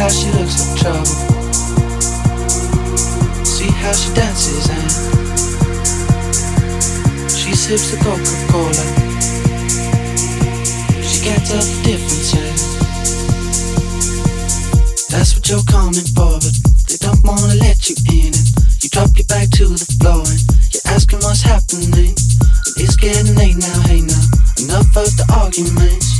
how she looks like trouble. See how she dances and she sips the Coca-Cola. She can't the difference yet. That's what you're coming for, but they don't wanna let you in. And you drop your back to the floor and you're asking what's happening. It's getting late now, hey now. Enough of the arguments.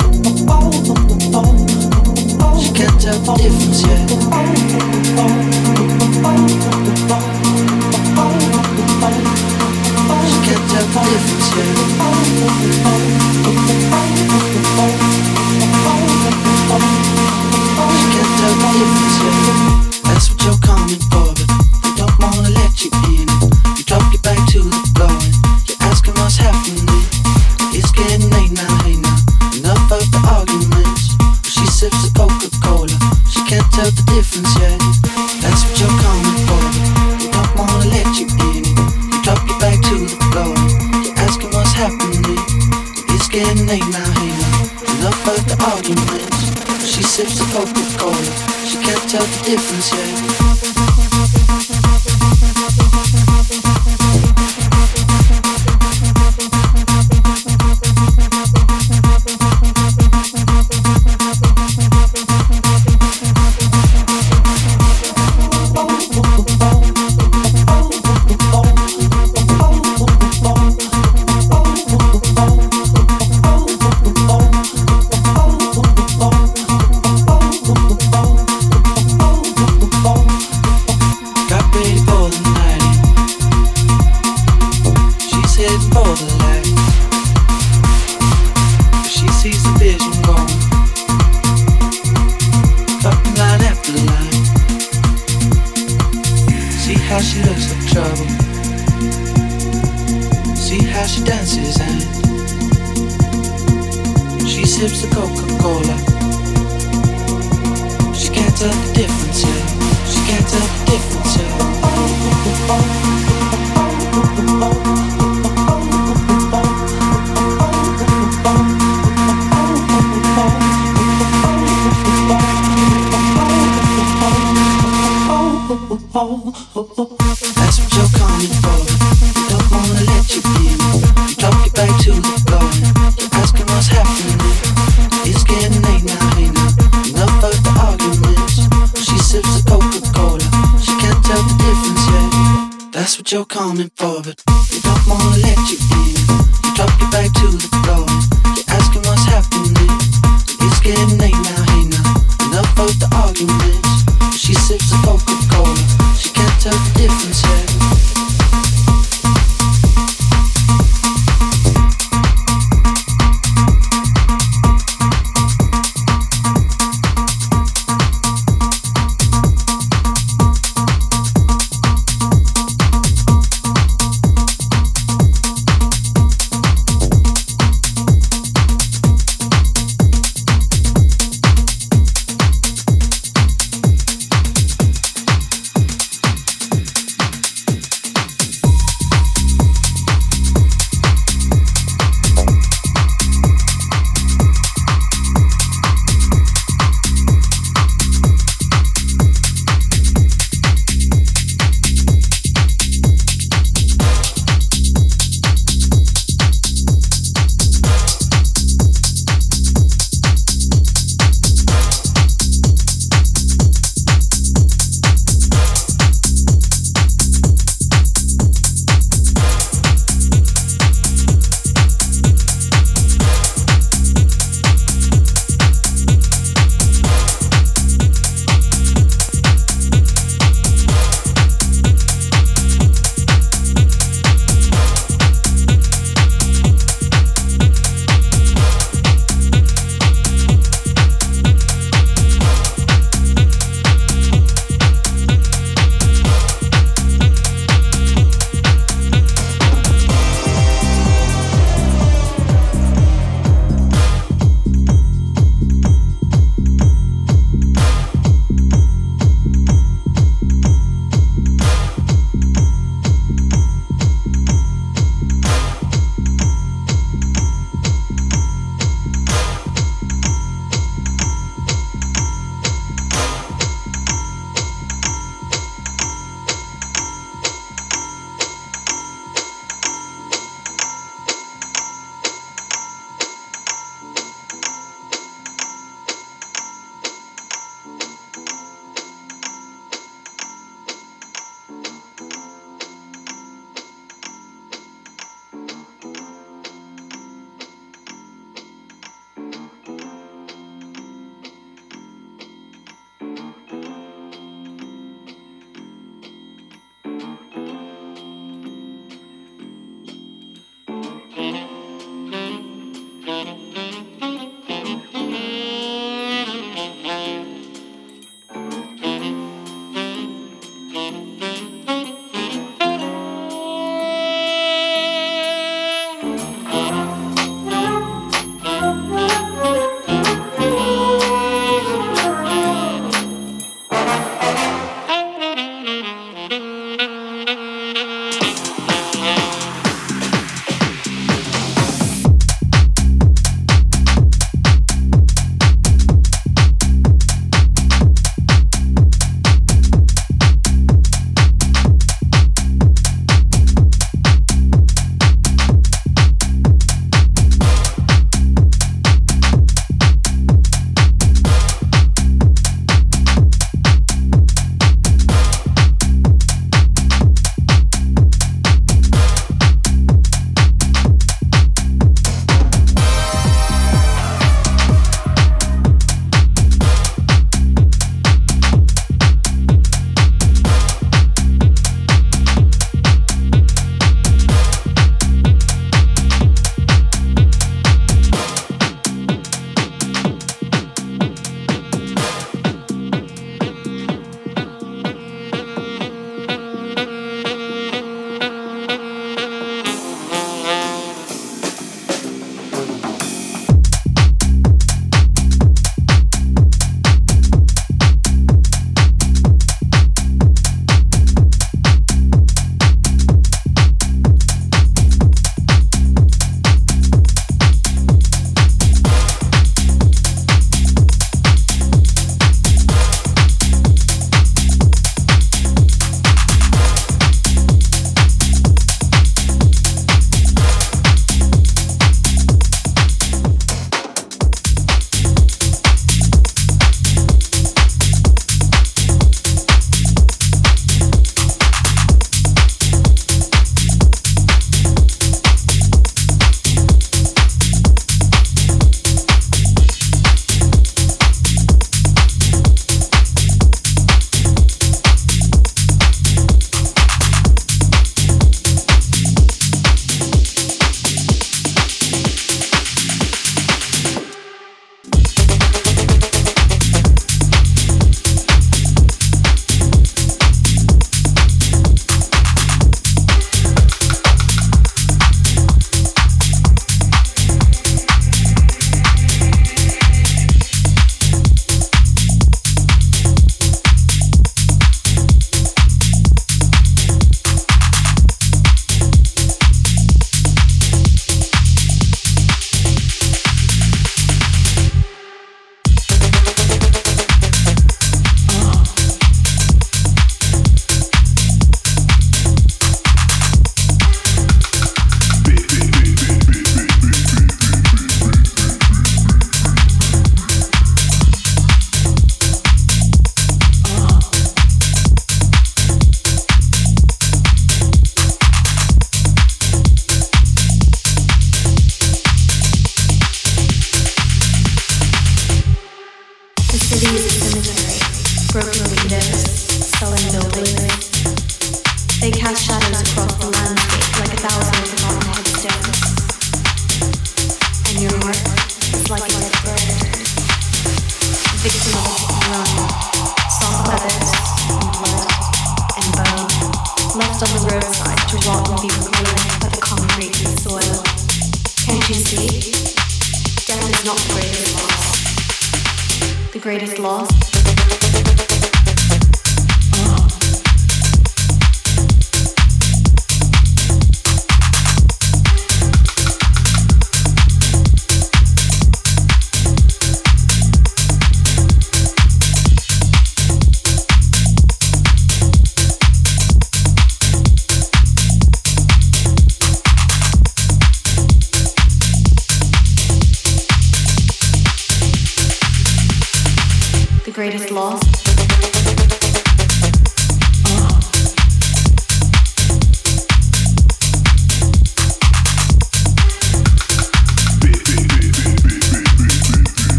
That's what you're coming for, but they don't wanna let you in. Tell the difference yet. That's what you're coming for, they don't wanna let you in. You drop your back to the floor you're asking what's happening. It's getting late now, now. Enough of the arguments. She sips the Coca-Cola. She can't tell the difference yet.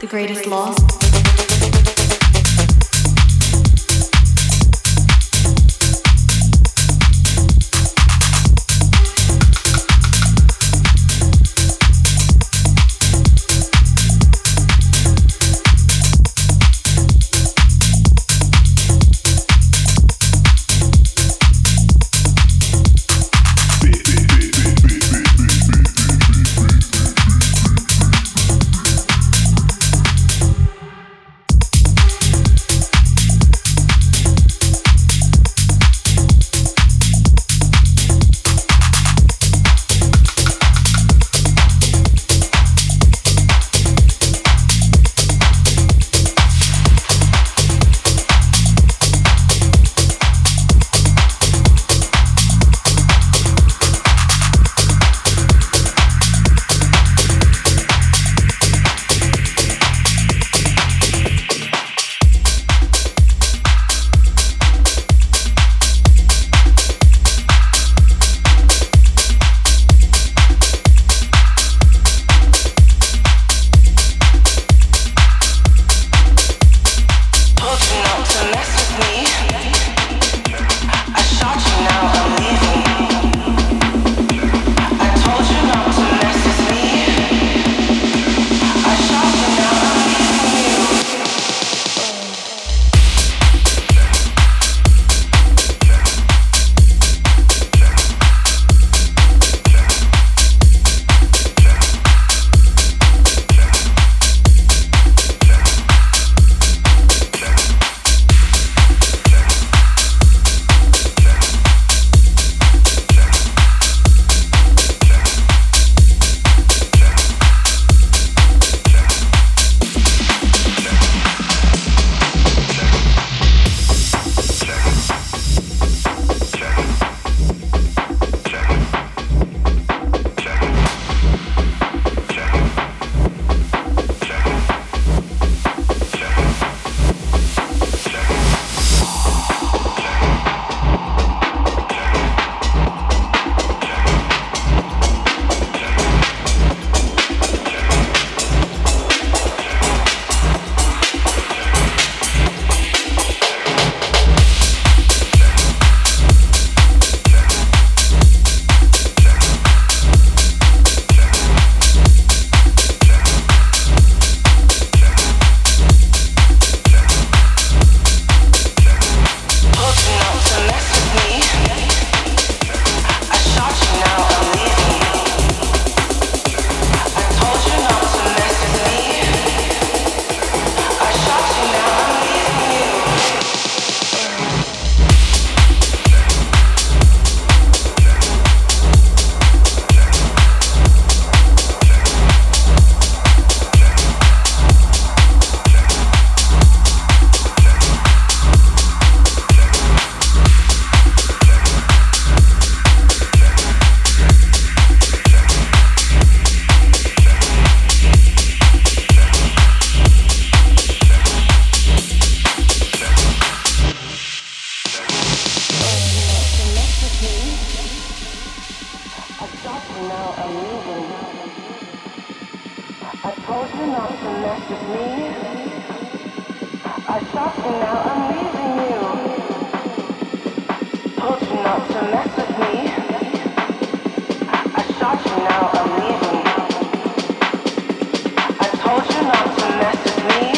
the greatest loss. now are leaving. I told you not to mess with me. I shot you now, I'm leaving you. Told you not to mess with me. I shot you now, I'm leaving. I told you not to mess with me.